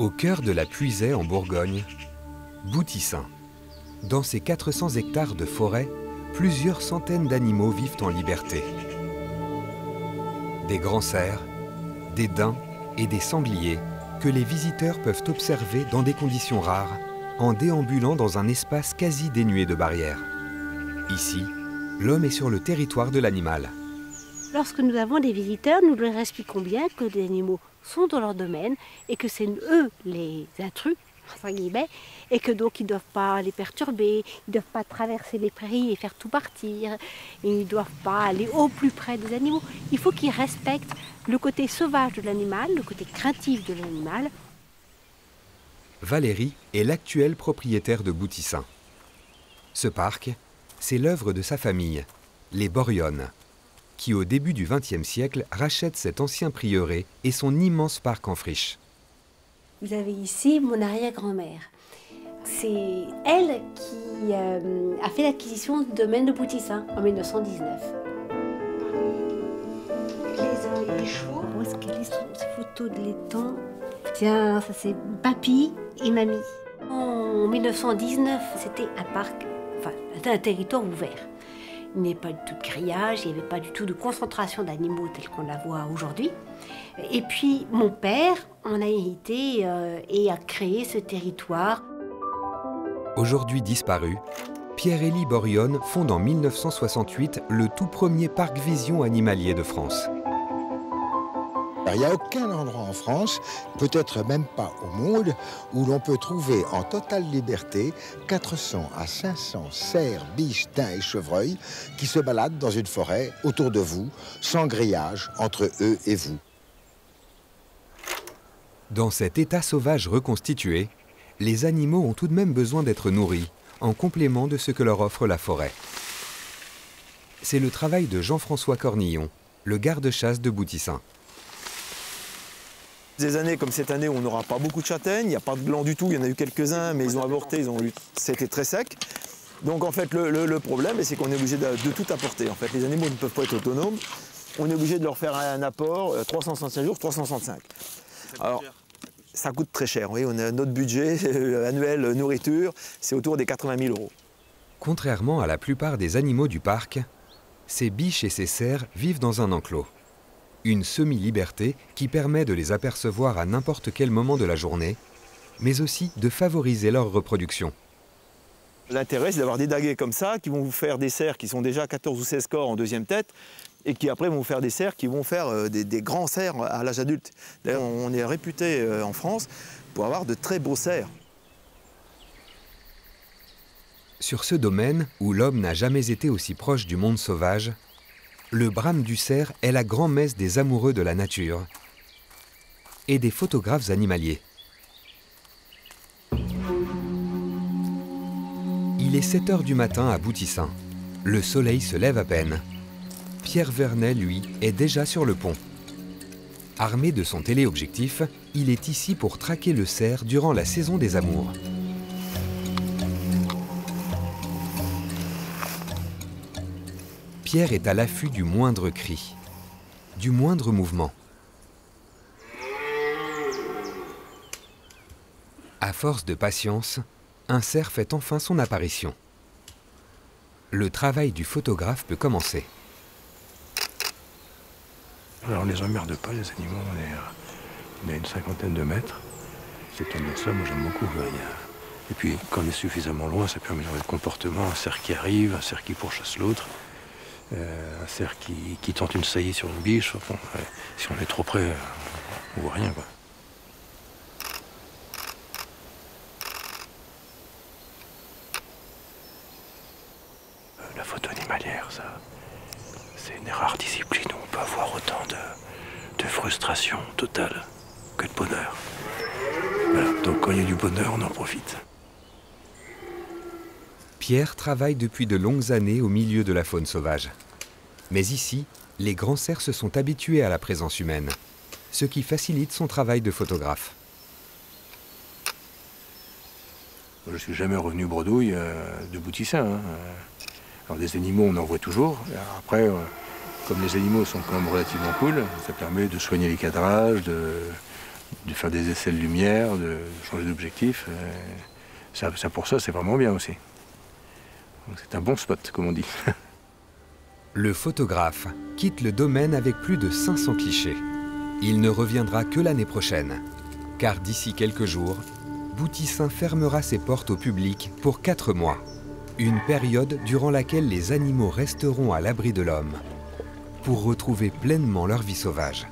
Au cœur de la Puisaye en Bourgogne, Boutissin. Dans ces 400 hectares de forêt, plusieurs centaines d'animaux vivent en liberté. Des grands cerfs, des daims et des sangliers que les visiteurs peuvent observer dans des conditions rares en déambulant dans un espace quasi dénué de barrières. Ici, l'homme est sur le territoire de l'animal. Lorsque nous avons des visiteurs, nous leur expliquons bien que les animaux sont dans leur domaine et que c'est eux les intrus, guillemets, et que donc ils ne doivent pas les perturber, ils ne doivent pas traverser les prairies et faire tout partir, ils ne doivent pas aller au plus près des animaux. Il faut qu'ils respectent le côté sauvage de l'animal, le côté craintif de l'animal. Valérie est l'actuelle propriétaire de Boutissin. Ce parc, c'est l'œuvre de sa famille, les Borionnes qui au début du XXe siècle rachète cet ancien prieuré et son immense parc en friche. Vous avez ici mon arrière-grand-mère. C'est elle qui euh, a fait l'acquisition du domaine de Boutissin en 1919. Les chevaux. Où est-ce qu'elle est cette photo de l'étang? Tiens, ça c'est papy et mamie. En 1919, c'était un parc, enfin, un territoire ouvert. Il n'y avait pas du tout de grillage, il n'y avait pas du tout de concentration d'animaux tels qu'on la voit aujourd'hui. Et puis mon père en a hérité euh, et a créé ce territoire. Aujourd'hui disparu, Pierre-Élie Borionne fonde en 1968 le tout premier parc vision animalier de France. Il n'y a aucun endroit en France, peut-être même pas au monde, où l'on peut trouver en totale liberté 400 à 500 cerfs, biches, daims et chevreuils qui se baladent dans une forêt autour de vous, sans grillage entre eux et vous. Dans cet état sauvage reconstitué, les animaux ont tout de même besoin d'être nourris, en complément de ce que leur offre la forêt. C'est le travail de Jean-François Cornillon, le garde-chasse de Boutissin. Des années comme cette année où on n'aura pas beaucoup de châtaignes, il n'y a pas de blanc du tout, il y en a eu quelques-uns, mais ils ont avorté, ils ont eu... c'était très sec. Donc en fait, le, problème, c'est qu'on est obligé de, tout apporter. En fait, les animaux ne peuvent pas être autonomes. On est obligé de leur faire un apport, 365 euh, jours, 365. Alors, ça coûte très cher. Oui, on a notre budget euh, annuel nourriture, c'est autour des 80 000 euros. Contrairement à la plupart des animaux du parc, ces biches et ces cerfs vivent dans un enclos une semi-liberté qui permet de les apercevoir à n'importe quel moment de la journée, mais aussi de favoriser leur reproduction. L'intérêt, c'est d'avoir des daguets comme ça qui vont vous faire des cerfs qui sont déjà 14 ou 16 corps en deuxième tête et qui après vont vous faire des cerfs qui vont faire euh, des, grands cerfs à l'âge adulte. D'ailleurs, on est réputé euh, en France pour avoir de très beaux cerfs. Sur ce domaine, où l'homme n'a jamais été aussi proche du monde sauvage, le brame du cerf est la grand-messe des amoureux de la nature et des photographes animaliers. Il est 7 heures du matin à Boutissin. Le soleil se lève à peine. Pierre Vernet, lui, est déjà sur le pont. Armé de son téléobjectif, il est ici pour traquer le cerf durant la saison des amours. Pierre est à l'affût du moindre cri, du moindre mouvement. À force de patience, un cerf fait enfin son apparition. Le travail du photographe peut commencer. Alors on les emmerde pas les animaux, on est, à une cinquantaine de mètres. C'est de ça, moi j'aime beaucoup. Et puis quand on est suffisamment loin, ça permet de le comportement, un cerf qui arrive, un cerf qui pourchasse l'autre. Euh, un cerf qui, tente une saillie sur une biche. si on est trop près, on voit rien. Quoi. Euh, la photo animalière, ça, c'est une rare discipline où on peut avoir autant de frustration totale que de bonheur. Donc quand il y a du bonheur, on en profite. Pierre travaille depuis de longues années au milieu de la faune sauvage. Mais ici, les grands cerfs se sont habitués à la présence humaine, ce qui facilite son travail de photographe. Je ne suis jamais revenu bredouille euh, de Boutissin. Hein. Alors des animaux, on en voit toujours. Après, euh, comme les animaux sont quand même relativement cool, ça permet de soigner les cadrages, de, faire des essais de lumière, de changer d'objectif. euh, pour ça, c'est vraiment bien aussi. C'est un bon spot, comme on dit. Le photographe quitte le domaine avec plus de 500 clichés. Il ne reviendra que l'année prochaine, car d'ici quelques jours, Boutissin fermera ses portes au public pour 4 mois. Une période durant laquelle les animaux resteront à l'abri de l'homme pour retrouver pleinement leur vie sauvage.